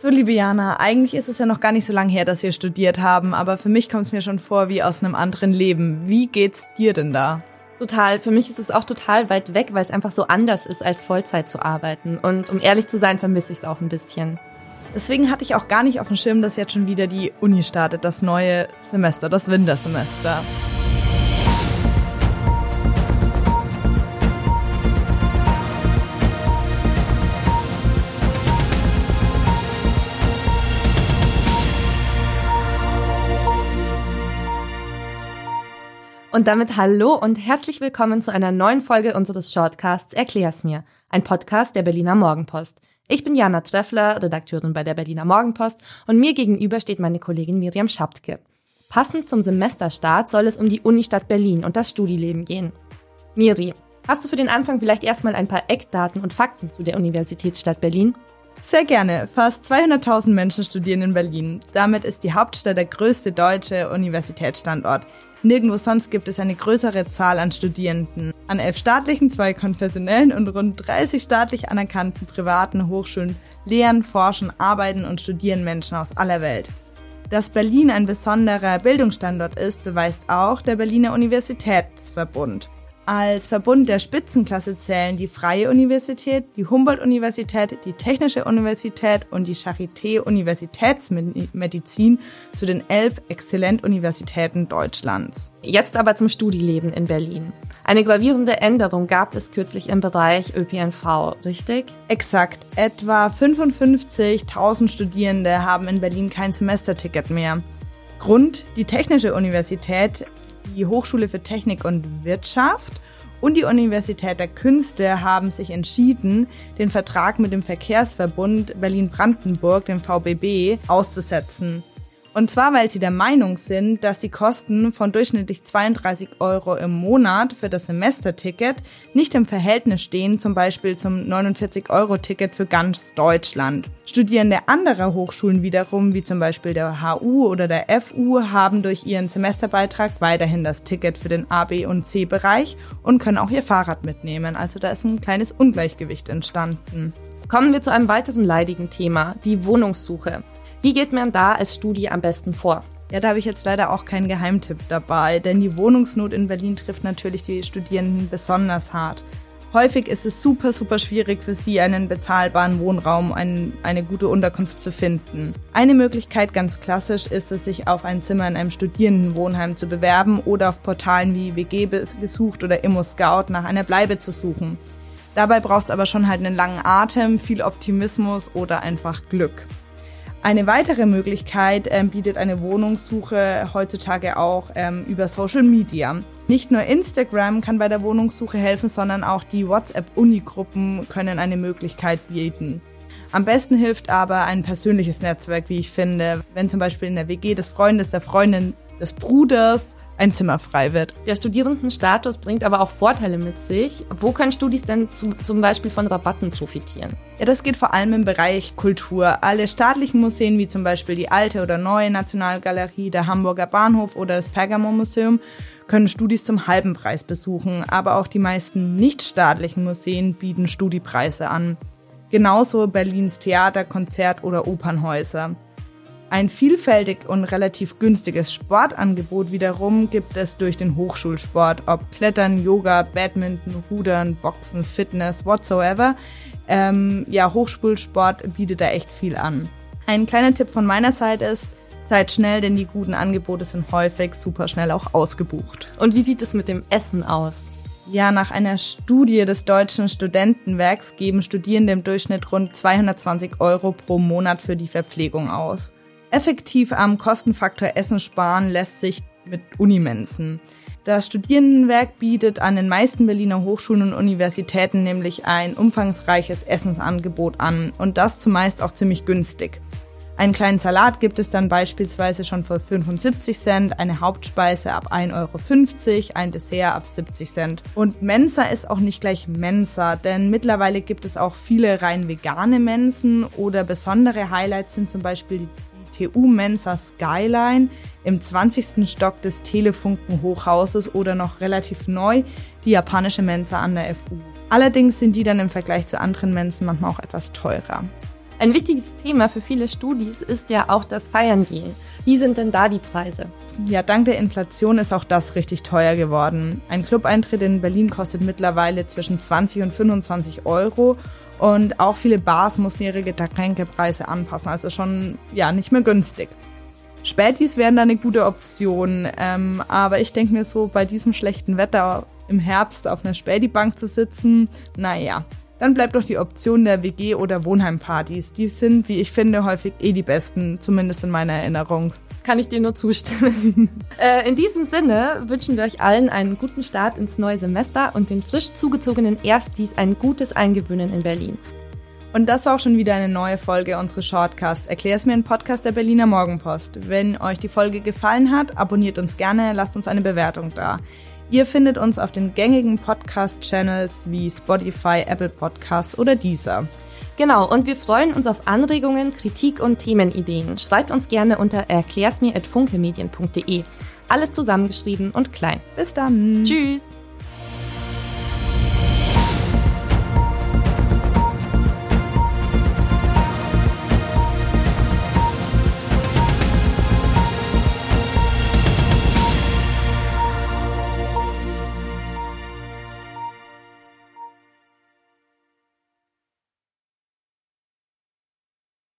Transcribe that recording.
So, liebe Jana, eigentlich ist es ja noch gar nicht so lange her, dass wir studiert haben, aber für mich kommt es mir schon vor wie aus einem anderen Leben. Wie geht's dir denn da? Total. Für mich ist es auch total weit weg, weil es einfach so anders ist, als Vollzeit zu arbeiten. Und um ehrlich zu sein, vermisse ich es auch ein bisschen. Deswegen hatte ich auch gar nicht auf dem Schirm, dass jetzt schon wieder die Uni startet, das neue Semester, das Wintersemester. Und damit hallo und herzlich willkommen zu einer neuen Folge unseres Shortcasts Erklär's mir, ein Podcast der Berliner Morgenpost. Ich bin Jana Treffler, Redakteurin bei der Berliner Morgenpost und mir gegenüber steht meine Kollegin Miriam Schaptke. Passend zum Semesterstart soll es um die Unistadt Berlin und das Studieleben gehen. Miri, hast du für den Anfang vielleicht erstmal ein paar Eckdaten und Fakten zu der Universitätsstadt Berlin? Sehr gerne. Fast 200.000 Menschen studieren in Berlin. Damit ist die Hauptstadt der größte deutsche Universitätsstandort. Nirgendwo sonst gibt es eine größere Zahl an Studierenden. An elf staatlichen, zwei konfessionellen und rund 30 staatlich anerkannten privaten Hochschulen lehren, forschen, arbeiten und studieren Menschen aus aller Welt. Dass Berlin ein besonderer Bildungsstandort ist, beweist auch der Berliner Universitätsverbund. Als Verbund der Spitzenklasse zählen die Freie Universität, die Humboldt-Universität, die Technische Universität und die Charité-Universitätsmedizin zu den elf Exzellentuniversitäten Deutschlands. Jetzt aber zum Studieleben in Berlin. Eine gravierende Änderung gab es kürzlich im Bereich ÖPNV, richtig? Exakt. Etwa 55.000 Studierende haben in Berlin kein Semesterticket mehr. Grund, die Technische Universität die Hochschule für Technik und Wirtschaft und die Universität der Künste haben sich entschieden, den Vertrag mit dem Verkehrsverbund Berlin-Brandenburg, dem VBB, auszusetzen. Und zwar, weil sie der Meinung sind, dass die Kosten von durchschnittlich 32 Euro im Monat für das Semesterticket nicht im Verhältnis stehen, zum Beispiel zum 49-Euro-Ticket für ganz Deutschland. Studierende anderer Hochschulen wiederum, wie zum Beispiel der HU oder der FU, haben durch ihren Semesterbeitrag weiterhin das Ticket für den A, B und C-Bereich und können auch ihr Fahrrad mitnehmen. Also da ist ein kleines Ungleichgewicht entstanden. Kommen wir zu einem weiteren leidigen Thema, die Wohnungssuche. Wie geht man da als Studie am besten vor? Ja, da habe ich jetzt leider auch keinen Geheimtipp dabei, denn die Wohnungsnot in Berlin trifft natürlich die Studierenden besonders hart. Häufig ist es super, super schwierig für sie, einen bezahlbaren Wohnraum, ein, eine gute Unterkunft zu finden. Eine Möglichkeit ganz klassisch ist es, sich auf ein Zimmer in einem Studierendenwohnheim zu bewerben oder auf Portalen wie WG gesucht oder Immo Scout nach einer Bleibe zu suchen. Dabei braucht es aber schon halt einen langen Atem, viel Optimismus oder einfach Glück. Eine weitere Möglichkeit ähm, bietet eine Wohnungssuche heutzutage auch ähm, über Social Media. Nicht nur Instagram kann bei der Wohnungssuche helfen, sondern auch die WhatsApp-Uni-Gruppen können eine Möglichkeit bieten. Am besten hilft aber ein persönliches Netzwerk, wie ich finde. Wenn zum Beispiel in der WG des Freundes, der Freundin, des Bruders ein Zimmer frei wird. Der Studierendenstatus bringt aber auch Vorteile mit sich. Wo können Studis denn zu, zum Beispiel von Rabatten profitieren? Ja, das geht vor allem im Bereich Kultur. Alle staatlichen Museen, wie zum Beispiel die Alte oder Neue Nationalgalerie, der Hamburger Bahnhof oder das Pergamon-Museum, können Studis zum halben Preis besuchen, aber auch die meisten nichtstaatlichen Museen bieten Studiepreise an. Genauso Berlins Theater, Konzert oder Opernhäuser. Ein vielfältig und relativ günstiges Sportangebot wiederum gibt es durch den Hochschulsport, ob Klettern, Yoga, Badminton, Rudern, Boxen, Fitness, whatsoever. Ähm, ja, Hochschulsport bietet da echt viel an. Ein kleiner Tipp von meiner Seite ist, seid schnell, denn die guten Angebote sind häufig super schnell auch ausgebucht. Und wie sieht es mit dem Essen aus? Ja, nach einer Studie des Deutschen Studentenwerks geben Studierende im Durchschnitt rund 220 Euro pro Monat für die Verpflegung aus. Effektiv am Kostenfaktor Essen sparen lässt sich mit Unimensen. Das Studierendenwerk bietet an den meisten Berliner Hochschulen und Universitäten nämlich ein umfangreiches Essensangebot an und das zumeist auch ziemlich günstig. Einen kleinen Salat gibt es dann beispielsweise schon für 75 Cent, eine Hauptspeise ab 1,50 Euro, ein Dessert ab 70 Cent. Und Mensa ist auch nicht gleich Mensa, denn mittlerweile gibt es auch viele rein vegane Mensen oder besondere Highlights sind zum Beispiel die TU Mensa Skyline im 20. Stock des Telefunken-Hochhauses oder noch relativ neu die japanische Mensa an der FU. Allerdings sind die dann im Vergleich zu anderen Mensen manchmal auch etwas teurer. Ein wichtiges Thema für viele Studis ist ja auch das Feiern gehen. Wie sind denn da die Preise? Ja, dank der Inflation ist auch das richtig teuer geworden. Ein Clubeintritt in Berlin kostet mittlerweile zwischen 20 und 25 Euro und auch viele Bars mussten ihre Getränkepreise anpassen, also schon ja nicht mehr günstig. Spätis wären da eine gute Option, ähm, aber ich denke mir so, bei diesem schlechten Wetter im Herbst auf einer Späti-Bank zu sitzen, naja, dann bleibt doch die Option der WG- oder Wohnheimpartys. Die sind, wie ich finde, häufig eh die besten, zumindest in meiner Erinnerung. Kann ich dir nur zustimmen. äh, in diesem Sinne wünschen wir euch allen einen guten Start ins neue Semester und den frisch zugezogenen Erstis ein gutes Eingewöhnen in Berlin. Und das war auch schon wieder eine neue Folge unseres Shortcasts. Erklär's mir ein Podcast der Berliner Morgenpost. Wenn euch die Folge gefallen hat, abonniert uns gerne, lasst uns eine Bewertung da. Ihr findet uns auf den gängigen Podcast-Channels wie Spotify, Apple Podcasts oder Deezer. Genau, und wir freuen uns auf Anregungen, Kritik und Themenideen. Schreibt uns gerne unter erklärsmir.funkemedien.de. Alles zusammengeschrieben und klein. Bis dann. Tschüss.